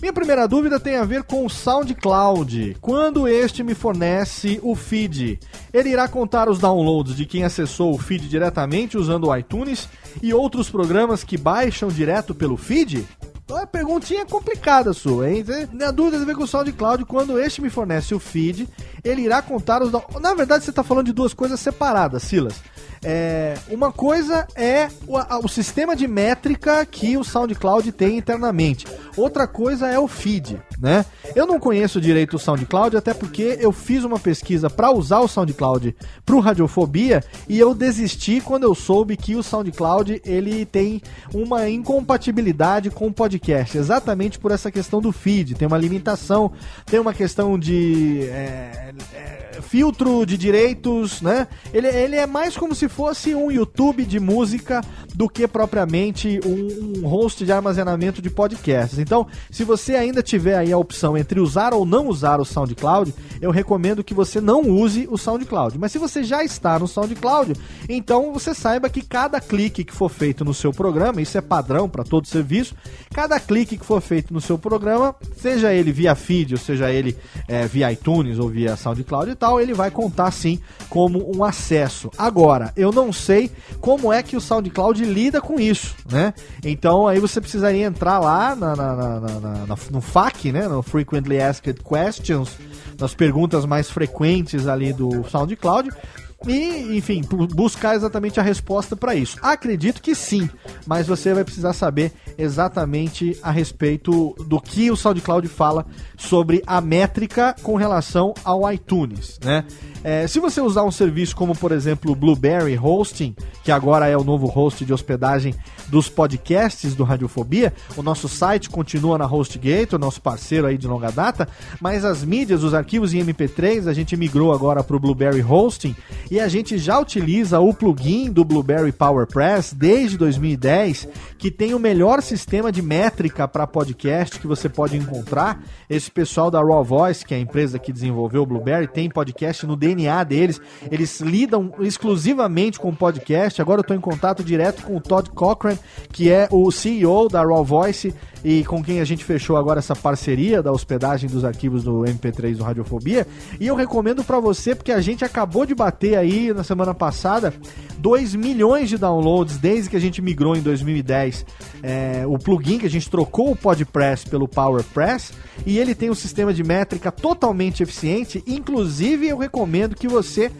S1: Minha primeira dúvida tem a ver com o SoundCloud. Quando este me fornece o feed, ele irá contar os downloads de quem acessou o feed diretamente usando o iTunes e outros programas que baixam direto pelo feed? Então, é perguntinha complicada sua, hein? Na dúvida, a ver com o SoundCloud. Quando este me fornece o feed, ele irá contar os. Na verdade, você está falando de duas coisas separadas, Silas. É, uma coisa é o, o, sistema de métrica que o SoundCloud tem internamente. Outra coisa é o feed, né? Eu não conheço direito o SoundCloud, até porque eu fiz uma pesquisa para usar o SoundCloud para o Radiofobia e eu desisti quando eu soube que o SoundCloud ele tem uma incompatibilidade com o podcast, exatamente por essa questão do feed. Tem uma limitação, tem uma questão de é, é, filtro de direitos, né? Ele, ele é mais como se fosse um YouTube de música do que propriamente um, um host de armazenamento de podcasts. Então, se você ainda tiver aí a opção entre usar ou não usar o SoundCloud, eu recomendo que você não use o SoundCloud. Mas se você já está no SoundCloud, então você saiba que cada clique que for feito no seu programa, isso é padrão para todo serviço, cada clique que for feito no seu programa, seja ele via feed, ou seja ele é, via iTunes ou via SoundCloud e tal, ele vai contar sim como um acesso. Agora, eu não sei como é que o SoundCloud lida com isso, né? Então aí você precisaria entrar lá na, na, na, na no FAQ, né? No Frequently Asked Questions, nas perguntas mais frequentes ali do SoundCloud e, enfim, buscar exatamente a resposta para isso. Acredito que sim, mas você vai precisar saber exatamente a respeito do que o SoundCloud fala sobre a métrica com relação ao iTunes, né? É, se você usar um serviço como, por exemplo, o Blueberry Hosting, que agora é o novo host de hospedagem dos podcasts do Radiofobia, o nosso site continua na HostGate, o nosso parceiro aí de longa data, mas as mídias, os arquivos em MP3, a gente migrou agora para o Blueberry Hosting e a gente já utiliza o plugin do Blueberry PowerPress desde 2010, que tem o melhor sistema de métrica para podcast que você pode encontrar. Esse pessoal da Raw Voice, que é a empresa que desenvolveu o Blueberry, tem podcast no DNA deles. Eles lidam exclusivamente com podcast. Agora eu estou em contato direto com o Todd Cochran, que é o CEO da Raw Voice e com quem a gente fechou agora essa parceria da hospedagem dos arquivos do MP3 do Radiofobia. E eu recomendo para você porque a gente acabou de bater aí na semana passada 2 milhões de downloads desde que a gente migrou em 2010 é, o plugin que a gente trocou o PodPress pelo PowerPress e ele tem um sistema de métrica totalmente eficiente. Inclusive, eu recomendo que você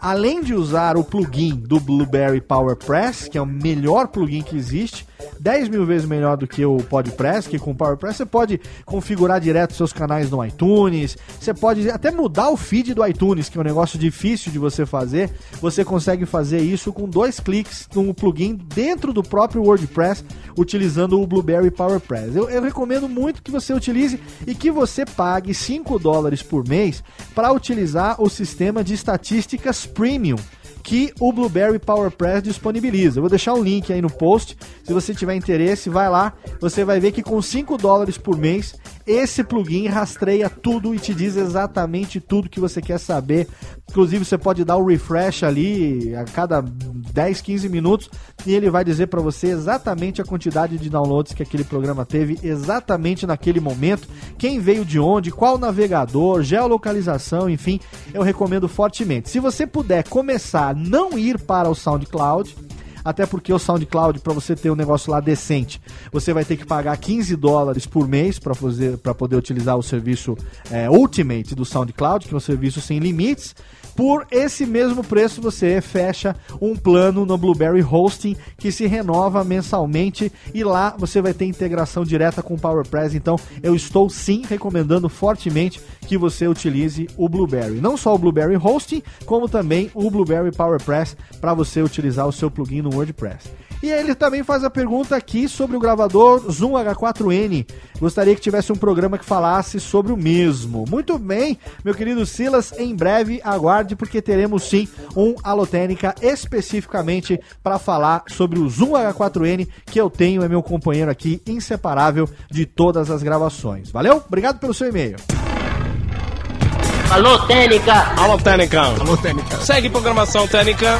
S1: além de usar o plugin do Blueberry PowerPress, que é o melhor plugin que existe, 10 mil vezes melhor do que o PodPress, que com o PowerPress você pode configurar direto seus canais no iTunes, você pode até mudar o feed do iTunes, que é um negócio difícil de você fazer. Você consegue fazer isso com dois cliques no plugin dentro do próprio WordPress, utilizando o Blueberry PowerPress. Eu, eu recomendo muito que você utilize e que você pague 5 dólares por mês para utilizar o sistema de estatísticas Premium que o Blueberry PowerPress disponibiliza. Eu vou deixar um link aí no post. Se você tiver interesse, vai lá. Você vai ver que com 5 dólares por mês, esse plugin rastreia tudo e te diz exatamente tudo que você quer saber. Inclusive, você pode dar o refresh ali a cada 10, 15 minutos e ele vai dizer para você exatamente a quantidade de downloads que aquele programa teve exatamente naquele momento, quem veio de onde, qual navegador, geolocalização, enfim, eu recomendo fortemente. Se você puder começar a não ir para o SoundCloud, até porque o SoundCloud, para você ter um negócio lá decente, você vai ter que pagar 15 dólares por mês para poder utilizar o serviço é, Ultimate do SoundCloud, que é um serviço sem limites. Por esse mesmo preço, você fecha um plano no Blueberry Hosting que se renova mensalmente e lá você vai ter integração direta com o PowerPress. Então, eu estou sim recomendando fortemente que você utilize o Blueberry. Não só o Blueberry Hosting, como também o Blueberry PowerPress para você utilizar o seu plugin no WordPress. E aí ele também faz a pergunta aqui sobre o gravador Zoom H4n. Gostaria que tivesse um programa que falasse sobre o mesmo. Muito bem, meu querido Silas, em breve aguarde porque teremos sim um Alotênica especificamente para falar sobre o Zoom H4n que eu tenho é meu companheiro aqui inseparável de todas as gravações. Valeu? Obrigado pelo seu e-mail.
S3: Alô, Técnica! Alô, Técnica! Alô, Técnica! Segue programação Técnica!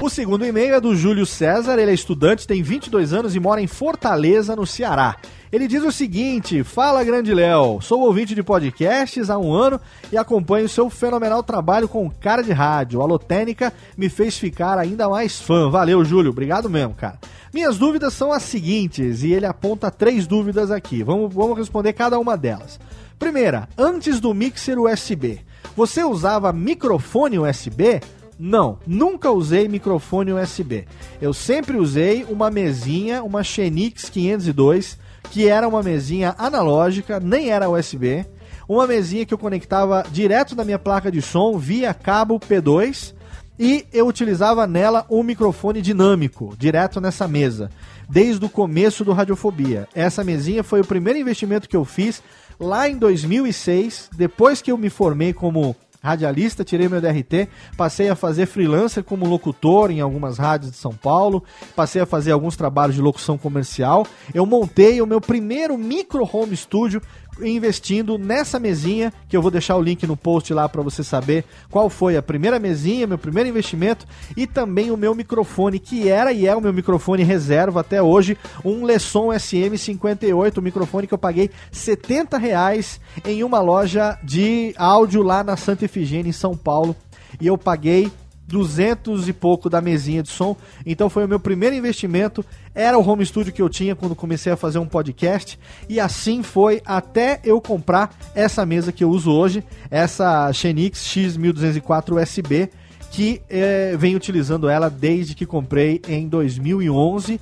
S1: O segundo e-mail é do Júlio César, ele é estudante, tem 22 anos e mora em Fortaleza, no Ceará. Ele diz o seguinte: Fala, grande Léo. Sou ouvinte de podcasts há um ano e acompanho seu fenomenal trabalho com cara de rádio. A Lotênica me fez ficar ainda mais fã. Valeu, Júlio. Obrigado mesmo, cara. Minhas dúvidas são as seguintes, e ele aponta três dúvidas aqui. Vamos, vamos responder cada uma delas. Primeira, antes do mixer USB, você usava microfone USB? Não, nunca usei microfone USB. Eu sempre usei uma mesinha, uma Xenix 502, que era uma mesinha analógica, nem era USB. Uma mesinha que eu conectava direto da minha placa de som via cabo P2 e eu utilizava nela um microfone dinâmico, direto nessa mesa, desde o começo do Radiofobia. Essa mesinha foi o primeiro investimento que eu fiz lá em 2006, depois que eu me formei como radialista, tirei meu DRT, passei a fazer freelancer como locutor em algumas rádios de São Paulo, passei a fazer alguns trabalhos de locução comercial. Eu montei o meu primeiro micro home studio investindo nessa mesinha, que eu vou deixar o link no post lá para você saber qual foi a primeira mesinha, meu primeiro investimento e também o meu microfone, que era e é o meu microfone reserva até hoje, um Lesson SM58, um microfone que eu paguei 70 reais em uma loja de áudio lá na Santa Efigênia, em São Paulo. E eu paguei 200 e pouco da mesinha de som. Então foi o meu primeiro investimento. Era o home studio que eu tinha quando comecei a fazer um podcast. E assim foi até eu comprar essa mesa que eu uso hoje, essa Xenix X1204 USB, que é, venho utilizando ela desde que comprei em 2011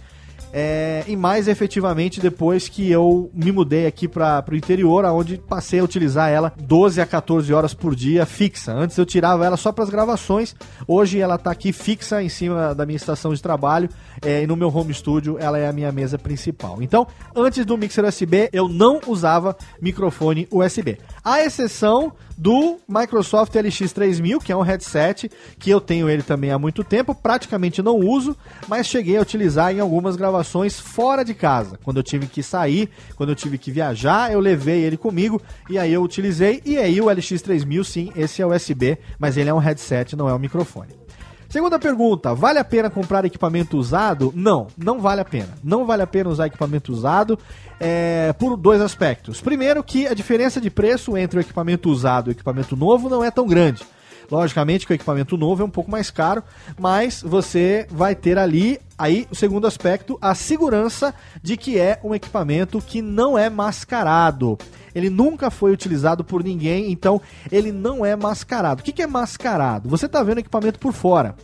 S1: é, e mais efetivamente depois que eu me mudei aqui para o interior, onde passei a utilizar ela 12 a 14 horas por dia fixa. Antes eu tirava ela só para as gravações, hoje ela está aqui fixa em cima da minha estação de trabalho é, e no meu home studio ela é a minha mesa principal. Então, antes do mixer USB, eu não usava microfone USB. A exceção do Microsoft LX3000, que é um headset que eu tenho ele também há muito tempo, praticamente não uso, mas cheguei a utilizar em algumas gravações fora de casa. Quando eu tive que sair, quando eu tive que viajar, eu levei ele comigo e aí eu utilizei. E aí o LX3000, sim, esse é USB, mas ele é um headset, não é um microfone. Segunda pergunta: vale a pena comprar equipamento usado? Não, não vale a pena. Não vale a pena usar equipamento usado é, por dois aspectos. Primeiro, que a diferença de preço entre o equipamento usado e o equipamento novo não é tão grande. Logicamente que o equipamento novo é um pouco mais caro, mas você vai ter ali, aí o segundo aspecto, a segurança de que é um equipamento que não é mascarado. Ele nunca foi utilizado por ninguém, então ele não é mascarado. O que, é mascarado? Você está vendo o equipamento por fora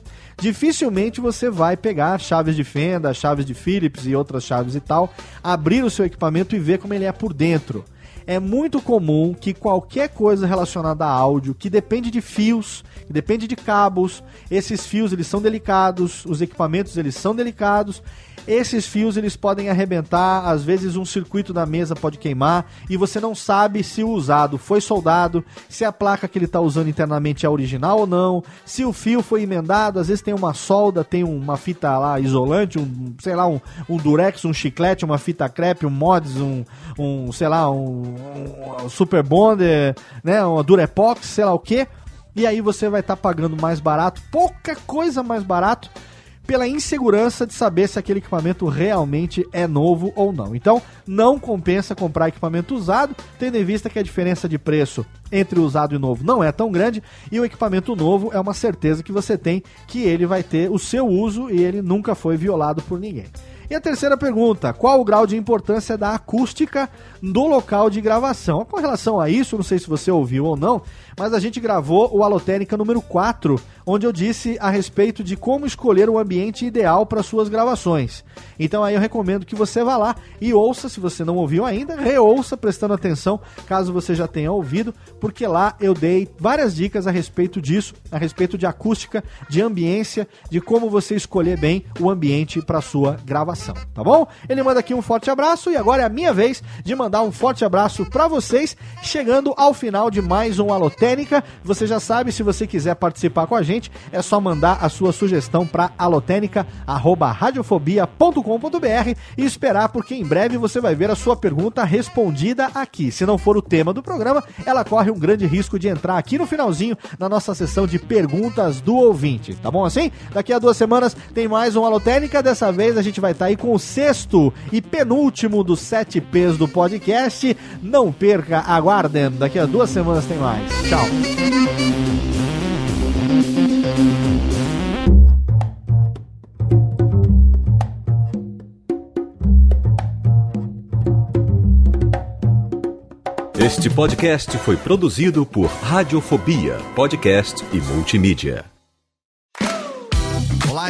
S1: dificilmente você vai pegar chaves de fenda, chaves de Phillips e outras chaves e tal, abrir o seu equipamento e ver como ele é por dentro é muito comum que qualquer coisa relacionada a áudio, que depende de fios, que depende de cabos, esses fios eles são delicados, os equipamentos eles são delicados esses fios eles podem arrebentar, às vezes um circuito da mesa pode queimar e você não sabe se o usado foi soldado, se a placa que ele está usando internamente é original ou não, se o fio foi emendado, às vezes tem uma solda, tem uma fita lá isolante, um, sei lá, um, um durex, um chiclete, uma fita crepe, um mods, um, um sei lá, um, um super bonder, né, uma durepox, sei lá o que. E aí você vai estar tá pagando mais barato, pouca coisa mais barato pela insegurança de saber se aquele equipamento realmente é novo ou não. Então, não compensa comprar equipamento usado, tendo em vista que a diferença de preço entre usado e novo não é tão grande e o equipamento novo é uma certeza que você tem que ele vai ter o seu uso e ele nunca foi violado por ninguém. E a terceira pergunta: qual o grau de importância da acústica do local de gravação? Com relação a isso, não sei se você ouviu ou não, mas a gente gravou o Alotênica número 4, onde eu disse a respeito de como escolher o ambiente ideal para suas gravações. Então aí eu recomendo que você vá lá e ouça, se você não ouviu ainda, reouça prestando atenção, caso você já tenha ouvido, porque lá eu dei várias dicas a respeito disso, a respeito de acústica, de ambiência, de como você escolher bem o ambiente para sua gravação, tá bom? Ele manda aqui um forte abraço e agora é a minha vez de mandar um forte abraço para vocês, chegando ao final de mais um Alotênica. Você já sabe, se você quiser participar com a gente, é só mandar a sua sugestão para alotênica@radiofobia.com www.radiofobia.com.br e esperar, porque em breve você vai ver a sua pergunta respondida aqui. Se não for o tema do programa, ela corre um grande risco de entrar aqui no finalzinho na nossa sessão de perguntas do ouvinte. Tá bom assim? Daqui a duas semanas tem mais um Alotênica. Dessa vez a gente vai estar tá aí com o sexto e penúltimo dos sete P's do podcast. Não perca, aguardem. Daqui a duas semanas tem mais. Tchau.
S4: Este podcast foi produzido por Radiofobia, podcast e multimídia.